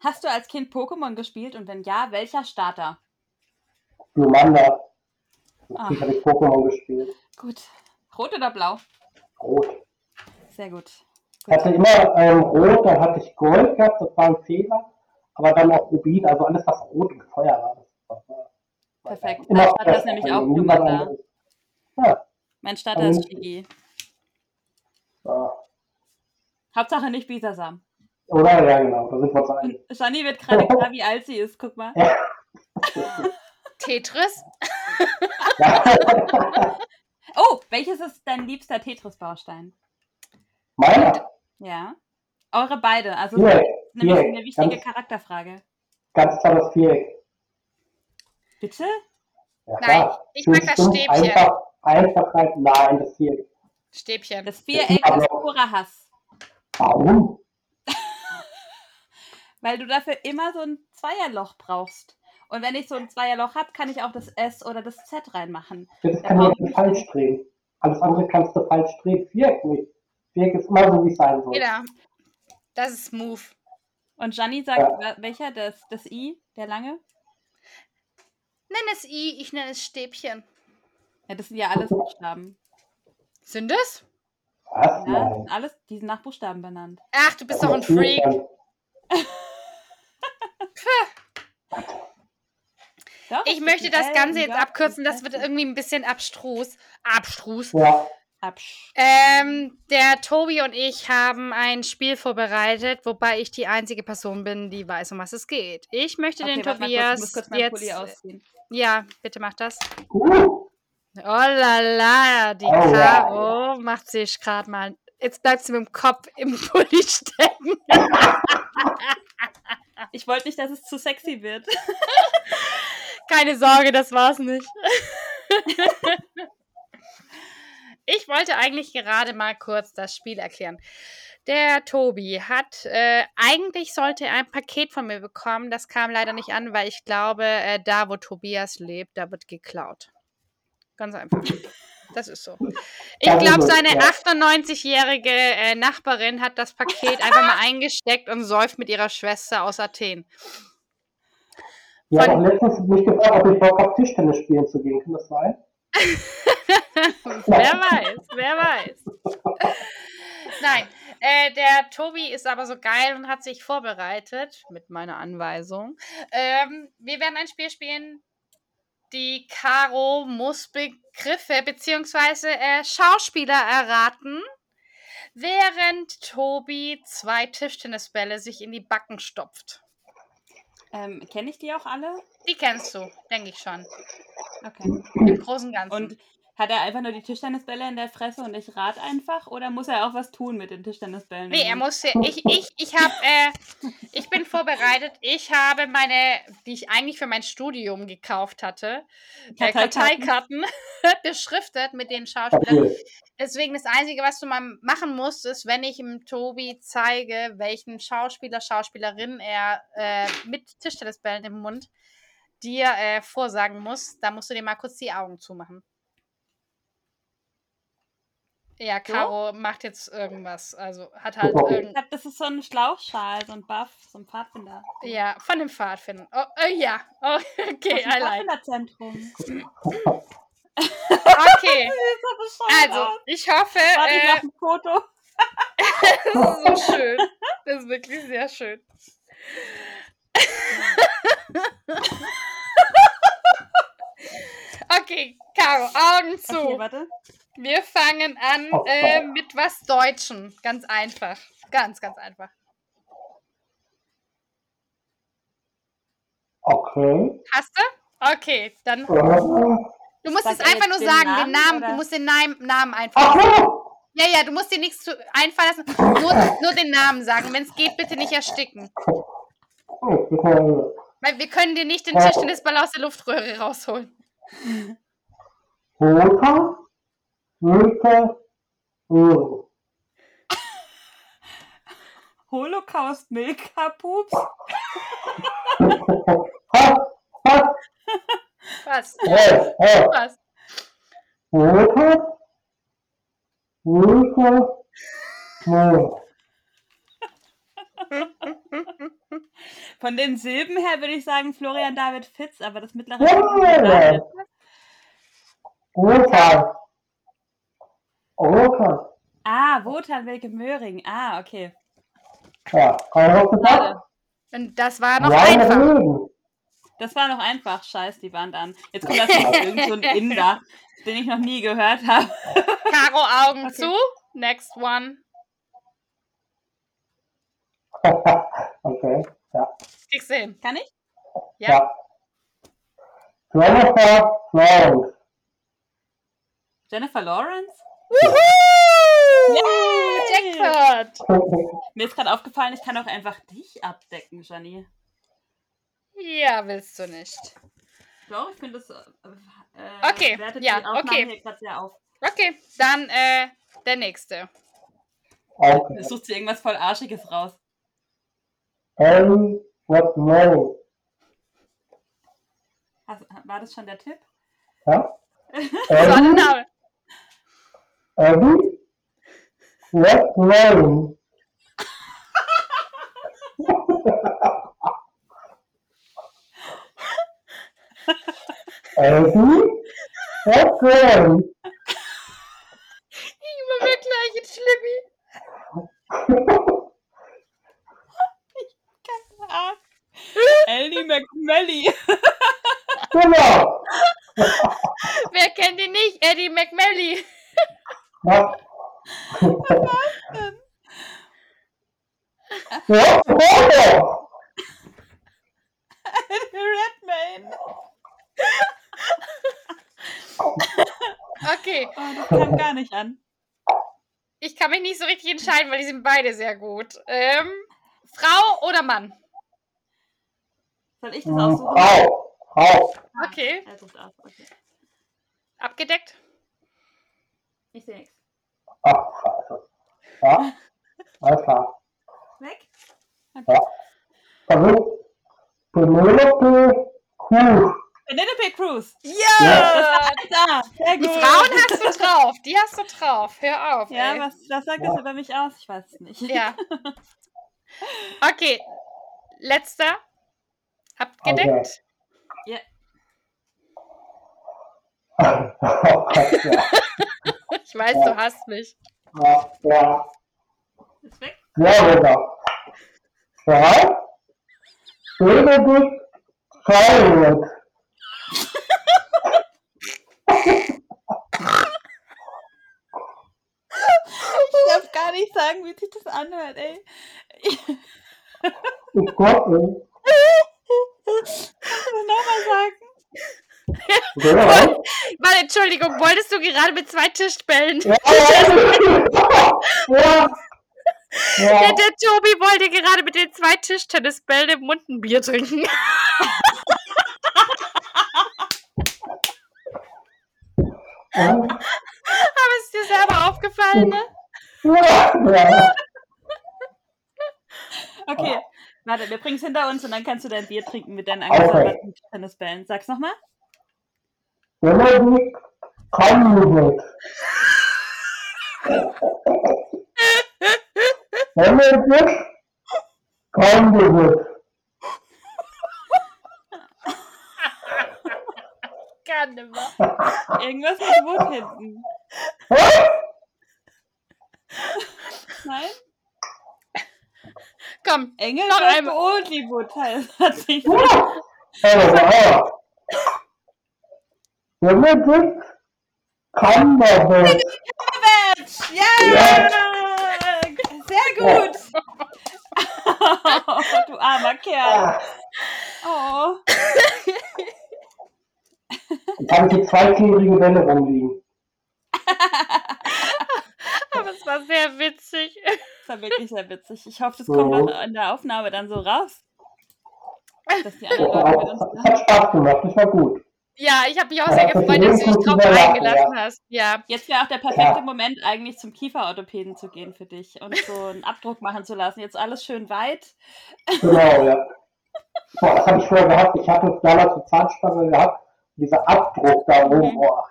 hast du als Kind Pokémon gespielt und wenn ja, welcher Starter? Glumanda. Ah. Natürlich habe ich Pokémon gespielt. Gut. Rot oder blau? Rot. Sehr gut. Ich hatte immer ähm, Rot, dann hatte ich Gold gehabt, das war ein Fehler. Aber dann auch Rubin, also alles, was Rot und Feuer war. Das war, Perfekt. Immer Mein Starter ist fest, nämlich also auch Glumanda. anderes. Ja, Mein Starter Also- ist Shigi. ja. Hauptsache nicht Bisasam. Oder? Ja, genau. Da sind wir uns einig. Shani wird gerade klar, wie alt sie ist. Guck mal. Tetris? Ja. Oh, welches ist dein liebster Tetris-Baustein? Meiner? Ja. Eure beide. Also das Viereck. ist nämlich Viereck. eine wichtige Ganz, Charakterfrage. ganz tolles Viereck. Bitte? Ja, Nein, klar. ich mag das Stäbchen. Einfach, Einfachheit, nein, das Viereck. Stäbchen. Das Viereck Aber- ist purer Hass. Warum? Weil du dafür immer so ein Zweierloch brauchst. Und wenn ich so ein Zweierloch habe, kann ich auch das S oder das Z reinmachen. Das kann man nicht falsch drehen. Alles andere kannst du falsch drehen. Viereck nicht. Viereck ist immer so, wie es sein soll. Genau. Das ist smooth. Und Gianni sagt, Ja. welcher? Das, das I, der lange? Nenn es I, ich nenne es Stäbchen. Ja, das sind ja alles Buchstaben. Sind es? Was? Ja, sind alles, die sind nach Buchstaben benannt. Ach, du bist doch ein Freak. Doch, Ich möchte das L, Ganze jetzt abkürzen. Das wird irgendwie ein bisschen abstrus. Abstrus. Ja, Absch. Ähm, der Tobi und ich haben ein Spiel vorbereitet, wobei ich die einzige Person bin, die weiß, um was es geht. Ich möchte den ich muss Tobias kurz jetzt. ausziehen. Ja, bitte mach das. uh, Oh la la, die Alright. Caro macht sich gerade mal. Jetzt bleibt sie mit dem Kopf im Pulli stecken. Ich wollte nicht, dass es zu sexy wird. Keine Sorge, das war's nicht. ich wollte eigentlich gerade mal kurz das Spiel erklären. Der Tobi hat, äh, eigentlich sollte er ein Paket von mir bekommen. Das kam leider nicht an, weil ich glaube, äh, da wo Tobias lebt, da wird geklaut. Ganz einfach. Das ist so. Ich glaube, seine ja. 98-jährige äh, Nachbarin hat das Paket einfach mal eingesteckt und säuft mit ihrer Schwester aus Athen. Die Von- auch letztens mich gefragt, ob ich Bock habe, Tischtennis spielen zu gehen. Kann das sein? wer weiß, wer weiß. Nein, äh, der Tobi ist aber so geil und hat sich vorbereitet mit meiner Anweisung. Ähm, wir werden ein Spiel spielen. Die Caro muss Begriffe bzw. Äh, Schauspieler erraten, während Tobi zwei Tischtennisbälle sich in die Backen stopft. Ähm, Kenne ich die auch alle? Die kennst du, denke ich schon. Okay. Im Großen und Ganzen. Und Hat er einfach nur die Tischtennisbälle in der Fresse und ich rat einfach? Oder muss er auch was tun mit den Tischtennisbällen? Nee, er muss. Ich, ich, ich habe. Äh, ich bin vorbereitet. Ich habe meine, die ich eigentlich für mein Studium gekauft hatte, äh, Karteikarten? Beschriftet mit den Schauspielern. Deswegen das Einzige, was du mal machen musst, ist, wenn ich ihm Tobi zeige, welchen Schauspieler, Schauspielerin er äh, mit Tischtennisbällen im Mund dir äh, vorsagen muss, da musst du dir mal kurz die Augen zumachen. Ja, Caro macht jetzt irgendwas. Also hat halt. Ich irgend. glaube, das ist so ein Schlauchschal, so ein Buff, so ein Pfadfinder. Ja, von dem Pfadfinder. Oh, äh, ja. Oh, okay, Aus I like. Pfadfinderzentrum. Okay, so also ich hoffe, Warte, ich äh, ein Foto. das ist so schön. Das ist wirklich sehr schön. Okay, Caro, Augen zu. Okay, warte. Wir fangen an Oh, äh, oh. mit was Deutschen. Ganz einfach. Ganz, ganz einfach. Okay. Hast du? Okay, dann. Du musst Sag es einfach nur sagen, Namen, den Namen. oder? Du musst den Namen, Namen einfach. Ach so! Ja, ja, du musst dir nichts zu einfallen lassen. Nur, nur den Namen sagen. Wenn es geht, bitte nicht ersticken. Weil wir können dir nicht den. Tischtennisball aus der Luftröhre rausholen. Roter, Milke, Öl. Holocaust Milka Pups. Was? Was? Roter, Milke, Öl. Von den Silben her würde ich sagen Florian David Fitz, aber das mittlere. Ja. Roter. Ah, Wotan Wilke Möhring. Ah, okay. Ja, kann ich was gesagt? Und das war noch Reine einfach. Reden. Das war noch einfach. Scheiß die Wand an. Jetzt kommt das noch irgend so ein Inder, den ich noch nie gehört habe. Caro, Augen zu. Next one. okay, ja. Du hin. Kann ich? Ja. ja. Jennifer Florence. Jennifer Lawrence? Yay! Jackpot. Mir ist gerade aufgefallen, ich kann auch einfach dich abdecken, Janine. Ja, willst du nicht. Doch, ich finde das. Äh, Okay, wertet ja, okay. Okay, dann äh, der nächste. okay. Es sucht sie irgendwas voll Arschiges raus. Ellie Westmoreland. Hast, war das schon der Tipp? Ja? So, der Ellie, Name. Ellie Westmoreland. Ellie Westmoreland. Ich war mir gleich ein Schlimmi. Ah. Ellie McMelly. Genau. Wer kennt ihn nicht? Eddie McMelly. Ja. Ja, ja. Redmayne. Okay, Oh, das kam gar nicht an. ich kann mich nicht so richtig entscheiden, weil die sind beide sehr gut. Ähm, Frau oder Mann? Soll ich das aussuchen? Frau. Frau. Okay, Er sucht aus. Okay. abgedeckt. Ich sehe nichts. Ach, scheiße. Ja. Alles klar. Weg? Versuch. Penelope Cruz. Penelope Cruz. Ja! Sehr Die. Frauen hast du drauf. Die hast du drauf. Hör auf. Ja, ey. was, was sagt das über mich aus? Ich weiß es nicht. Ja. Okay. Letzter. Abgedeckt. Oh Gott, ja. Ich weiß, Ja. du hast mich. Ja, ja. Ist weg? Florida. Ja. Benedict Cyrus. Ich darf gar nicht sagen, wie sich das anhört, ey. Kannst du das nochmal sagen? Ja. Warte, Entschuldigung, wolltest du gerade mit zwei Tischbällen? Ja, ja, Der, ja. der Tobi wollte gerade mit den zwei Tischtennisbällen im Mund ein Bier trinken. Aber ist dir selber aufgefallen, ne? ja, ja. Okay, warte, wir bringen es hinter uns und dann kannst du dein Bier trinken mit deinen Okay. angesauberten Tennisbällen. Sag's nochmal. Wenn man die kommen wird. Wenn man das kommen wird. Kann nicht mehr. Irgendwas mit Wut hinten. Nein? Komm, Engel Noch einmal. Wood heißt hat sich Ja. Das kommen wird. Match! Ja! Sehr gut! du armer Kerl. Oh. Jetzt habe ich die zwei klebrigen Bälle rumliegen. aber es war sehr witzig. Das war wirklich sehr witzig. Ich hoffe, das Ja. kommt auch in der Aufnahme dann so raus. Dass die Das anderen Leute mit uns hat Spaß gemacht, das war gut. Ja, ich habe mich auch Ja, sehr gefreut, dass du dich drauf eingelassen hast. Ja. Jetzt wäre auch der perfekte Ja. Moment, eigentlich zum Kieferorthopäden zu gehen für dich und so einen Abdruck machen zu lassen. Jetzt alles schön weit. Genau, ja. Boah, das habe ich vorher gehabt. Ich hatte damals eine Zahnspange gehabt. Dieser Abdruck da oben. Mhm. Boah.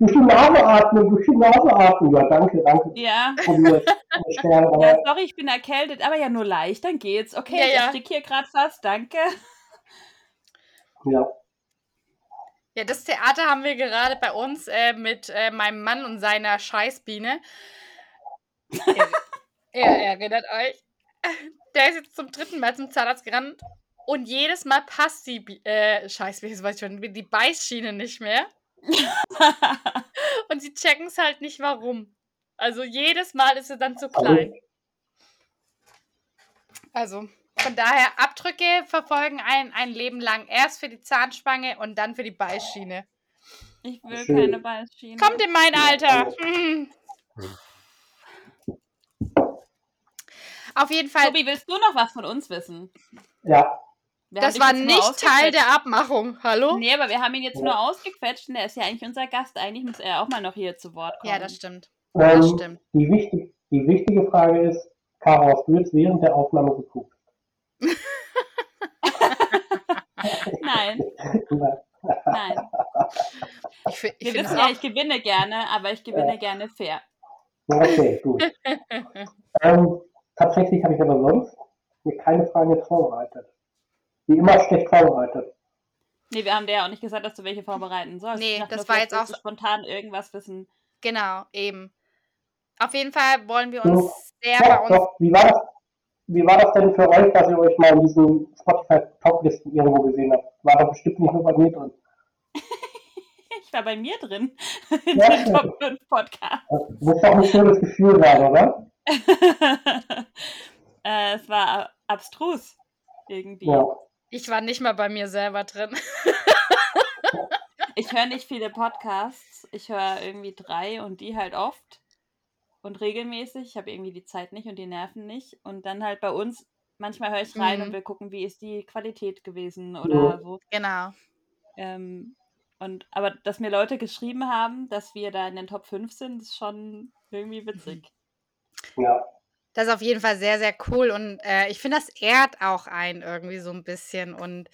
Durch die Nase atmen, durch die Nase atmen. Ja, danke, danke. Ja. Ja, sorry, ich bin erkältet, aber ja nur leicht, dann geht's. Okay, Ja, ich ja. erstick hier gerade fast, danke. ja. Ja, das Theater haben wir gerade bei uns äh, mit äh, meinem Mann und seiner Scheißbiene. Ihr, ihr erinnert euch. Der ist jetzt zum dritten Mal zum Zahnarzt gerannt und jedes Mal passt die Bi äh, Scheißbiene, weiß ich schon, die Beißschiene nicht mehr. Und sie checken es halt nicht, warum. Also jedes Mal ist sie dann zu klein. Also von daher, Abdrücke verfolgen ein, ein Leben lang. Erst für die Zahnspange und dann für die Beißschiene. Ich will Schön. keine Beißschiene. Kommt in mein Alter. Auf jeden Fall, Tobi, willst du noch was von uns wissen? Ja. Wir das war nicht Teil der Abmachung. Hallo? Nee, aber wir haben ihn jetzt nur ausgequetscht und er ist ja eigentlich unser Gast. Eigentlich muss er auch mal noch hier zu Wort kommen. Ja, das stimmt. Das Ähm, stimmt. die, wichtig, die wichtige Frage ist, Caro, hast du jetzt während der Aufnahme geguckt? Nein, nein. Ich, ich Wir wissen ja, ich gewinne gerne, aber ich gewinne gerne fair. Okay, gut. ähm, tatsächlich habe ich aber sonst mir keine Fragen jetzt vorbereitet. Wie immer schlecht vorbereitet. Nee, wir haben dir ja auch nicht gesagt, dass du welche vorbereiten sollst. Nee, das nur, war jetzt auch so- spontan irgendwas wissen. Genau, eben. Auf jeden Fall wollen wir So. uns sehr bei Doch, uns. doch. Wie, war das, wie war das denn für euch, dass ihr euch mal in diesen Spotify-Top-Listen irgendwo gesehen habt? War doch bestimmt nicht nur bei mir drin. Ich war bei mir drin in Ja. dem Top 5 Podcast. Das muss doch ein schönes Gefühl sein, oder? äh, es war abstrus irgendwie. Ja. Ich war nicht mal bei mir selber drin. Ich höre nicht viele Podcasts. Ich höre irgendwie drei und die halt oft und regelmäßig. Ich habe irgendwie die Zeit nicht und die Nerven nicht. Und dann halt bei uns, manchmal höre ich rein Mhm. und will gucken, wie ist die Qualität gewesen oder Ja. so. Genau. Ähm, und, aber dass mir Leute geschrieben haben, dass wir da in den Top 5 sind, ist schon irgendwie witzig. ja. Das ist auf jeden Fall sehr, sehr cool. Und äh, ich finde, das ehrt auch einen irgendwie so ein bisschen. Und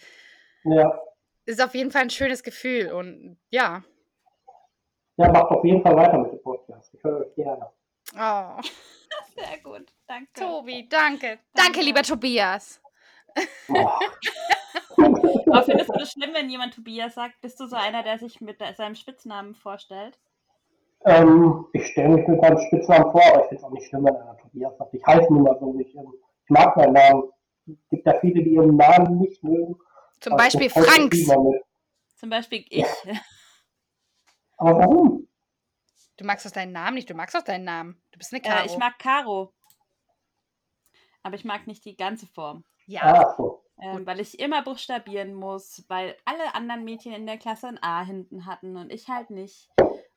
Ja. ist auf jeden Fall ein schönes Gefühl. Und ja. Ja, macht auf jeden Fall weiter mit dem Podcast. Ich höre euch gerne. Oh, Sehr gut, danke. Tobi, danke. Danke, lieber Tobias. Boah. Aber findest du das schlimm, wenn jemand Tobias sagt? Bist du so einer, der sich mit seinem Spitznamen vorstellt? ähm, ich stelle mich mit meinem Spitznamen vor, aber ich finde es auch nicht schlimm, wenn einer Tobias sagt. Ich heiße nun mal so nicht. Ähm, Ich mag meinen Namen. Es gibt ja viele, die ihren Namen nicht mögen. Zum Beispiel Franks. Zum Beispiel ich. Aber warum? Du magst doch deinen Namen nicht. Du magst doch deinen Namen. Du bist eine Äh, Karo. ich mag Caro. Aber ich mag nicht die ganze Form. ja. Ah, so. Ähm, weil ich immer buchstabieren muss, weil alle anderen Mädchen in der Klasse ein A hinten hatten und ich halt nicht.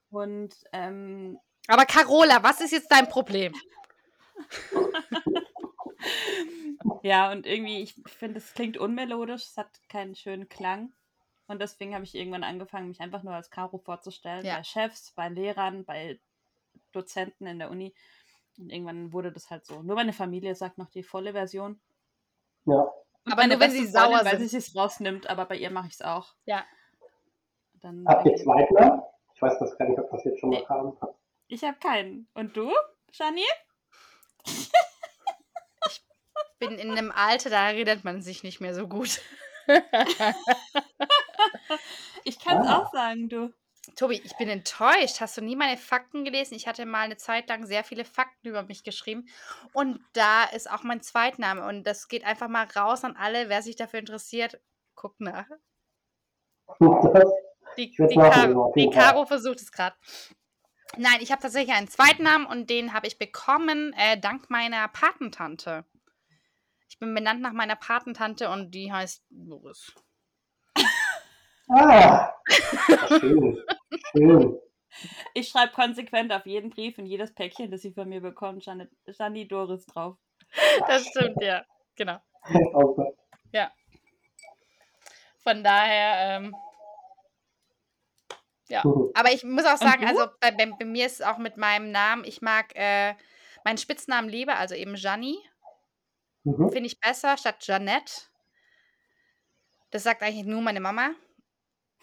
Und ähm, Aber Carola, was ist jetzt dein Problem? ja, und irgendwie, ich finde, es klingt unmelodisch, es hat keinen schönen Klang. Und deswegen habe ich irgendwann angefangen, mich einfach nur als Caro vorzustellen. Ja. Bei Chefs, bei Lehrern, bei Dozenten in der Uni. Und irgendwann wurde das halt so. Nur meine Familie sagt noch die volle Version. Ja. Und Aber nur, wenn sie Freundin, sauer weil sind. sie es rausnimmt, aber bei ihr mache ich es auch. Ja. Dann Habt ihr denke ich-? Ich weiß das gar nicht, ob das jetzt schon mal Nee. kam. ich habe keinen. Und du, Shani? Bin in einem Alter, da redet man sich nicht mehr so gut. Ich kann es Ah. auch sagen, du. Tobi, ich bin enttäuscht. Hast du nie meine Fakten gelesen? Ich hatte mal eine Zeit lang sehr viele Fakten über mich geschrieben. Und da ist auch mein Zweitname. Und das geht einfach mal raus an alle, wer sich dafür interessiert. Guck nach. Die, die, auf die. Caro versucht es gerade. Nein, ich habe tatsächlich einen Zweitnamen und den habe ich bekommen äh, dank meiner Patentante. Ich bin benannt nach meiner Patentante und die heißt Loris. Ah, schön. Schön. Ich schreibe konsequent auf jeden Brief und jedes Päckchen, das sie von mir bekommt, Shani, Doris drauf. Das stimmt, ja. Genau. Gott. Von daher, ähm, ja. Aber ich muss auch sagen, also bei, bei, bei mir ist es auch mit meinem Namen, ich mag äh, meinen Spitznamen lieber, also eben Janni. Mhm. Finde ich besser statt Jeanette. Das sagt eigentlich nur meine Mama.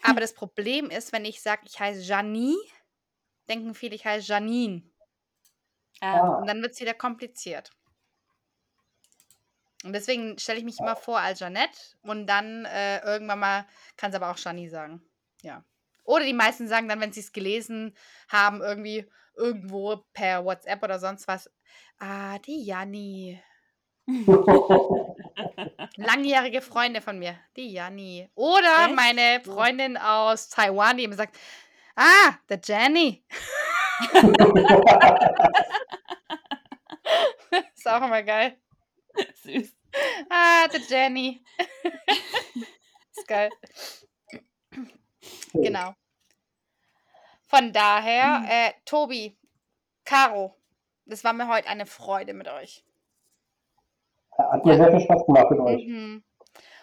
Aber das Problem ist, wenn ich sage, ich heiße Janie, denken viele, ich heiße Janine. Ähm, Ah. Und dann wird es wieder kompliziert. Und deswegen stelle ich mich immer vor als Jeanette und dann äh, irgendwann mal kann es aber auch Janie sagen. Ja. Oder die meisten sagen dann, wenn sie es gelesen haben, irgendwie irgendwo per WhatsApp oder sonst was, ah, die Janni. Langjährige Freunde von mir, die Janni. Oder Echt? meine Freundin aus Taiwan, die immer sagt, ah, der Jenny. Ist auch immer geil. Süß. Ah, der Jenny. ist geil. Genau. Von daher, äh, Tobi, Caro, das war mir heute eine Freude mit euch. Hat mir sehr viel Spaß gemacht mit euch. Mhm.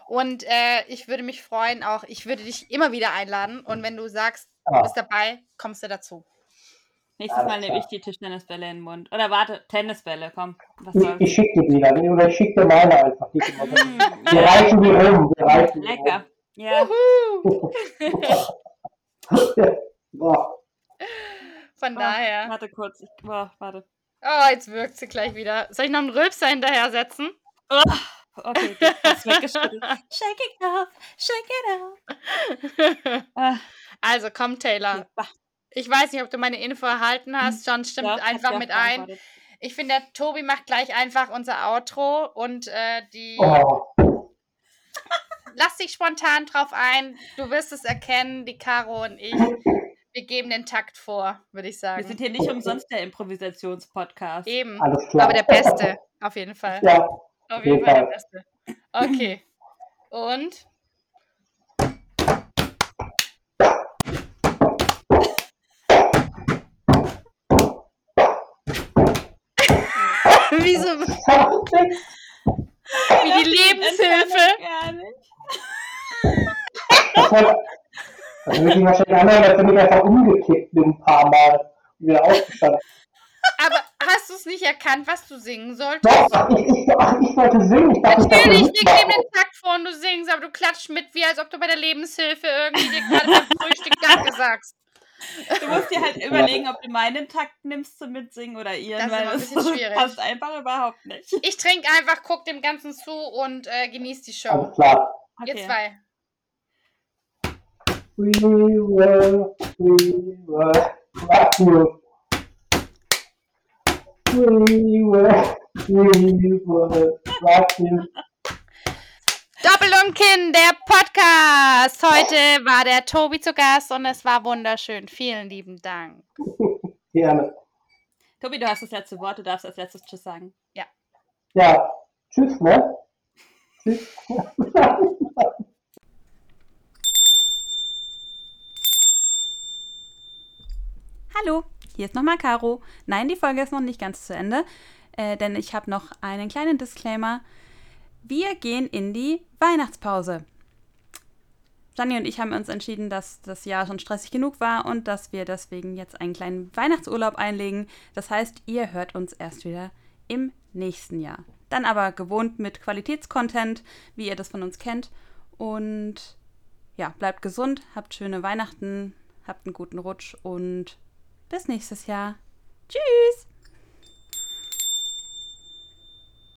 Und äh, ich würde mich freuen, auch, ich würde dich immer wieder einladen. Und wenn du sagst, du Ah. bist dabei, kommst du dazu. Nächstes Alles Mal nehme klar. ich die Tischtennisbälle in den Mund. Oder warte, Tennisbälle, komm. Was Ich, ich schicke dir wieder. Oder ich schicke dir meine einfach. Die, wir Mm, reichen die rum. Wir reichen die Lecker. Ja, rum. Boah. Von Oh, daher. Warte kurz. Ich, boah, warte. Oh, jetzt wirkt sie gleich wieder. Soll ich noch einen Rülpser hinterher setzen? Okay, du hast weggeschüttelt. Shake it off, shake it off. Ah, Also komm, Taylor. Ich weiß nicht, ob du meine Info erhalten hast. John stimmt hast einfach mit ein. Ich finde, der Tobi macht gleich einfach unser Outro und äh, die. Oh. Lass dich spontan drauf ein. Du wirst es erkennen, die Caro und ich. Wir geben den Takt vor, würde ich Wir sagen. sind hier nicht umsonst der Improvisationspodcast. Eben. Alles klar. Aber der Beste, auf jeden Fall. Ja, Auf jeden Fall der. Beste. Okay. Und Wieso? Wie die Lebenshilfe. Gar nicht. das würde ich wahrscheinlich anhören, als wenn ich einfach umgekippt bin ein paar Mal und wieder aufgestanden. Aber hast du es nicht erkannt, was du singen solltest? Doch, ich, ich, ich wollte singen. Ich dachte, ich Natürlich, wir geben den Takt vor und du singst, aber du klatscht mit, wie als ob du bei der Lebenshilfe irgendwie dir gerade beim Frühstück Danke sagst. Du musst dir halt überlegen, ob du meinen Takt nimmst zum Mitsingen oder ihren, Das ist weil ein das bisschen schwierig. passt einfach überhaupt nicht. Ich trinke einfach, guck dem Ganzen zu und äh, genieß die Show. Alles klar. Ihr zwei. We were, we were. We were, we were, rock you. Doppel und Kinn, der Podcast. Heute war der Tobi zu Gast und es war wunderschön. Vielen lieben Dank. Gerne. Tobi, du hast das letzte Wort, du darfst als letztes Tschüss sagen. Ja, tschüss, ne? Hallo, hier ist nochmal Caro. Nein, die Folge ist noch nicht ganz zu Ende, äh, denn ich habe noch einen kleinen Disclaimer. Wir gehen in die Weihnachtspause. Gianni und ich haben uns entschieden, dass das Jahr schon stressig genug war und dass wir deswegen jetzt einen kleinen Weihnachtsurlaub einlegen. Das heißt, ihr hört uns erst wieder im nächsten Jahr. Dann aber gewohnt mit Qualitätscontent, wie ihr das von uns kennt. Und ja, bleibt gesund, habt schöne Weihnachten, habt einen guten Rutsch und bis nächstes Jahr. Tschüss!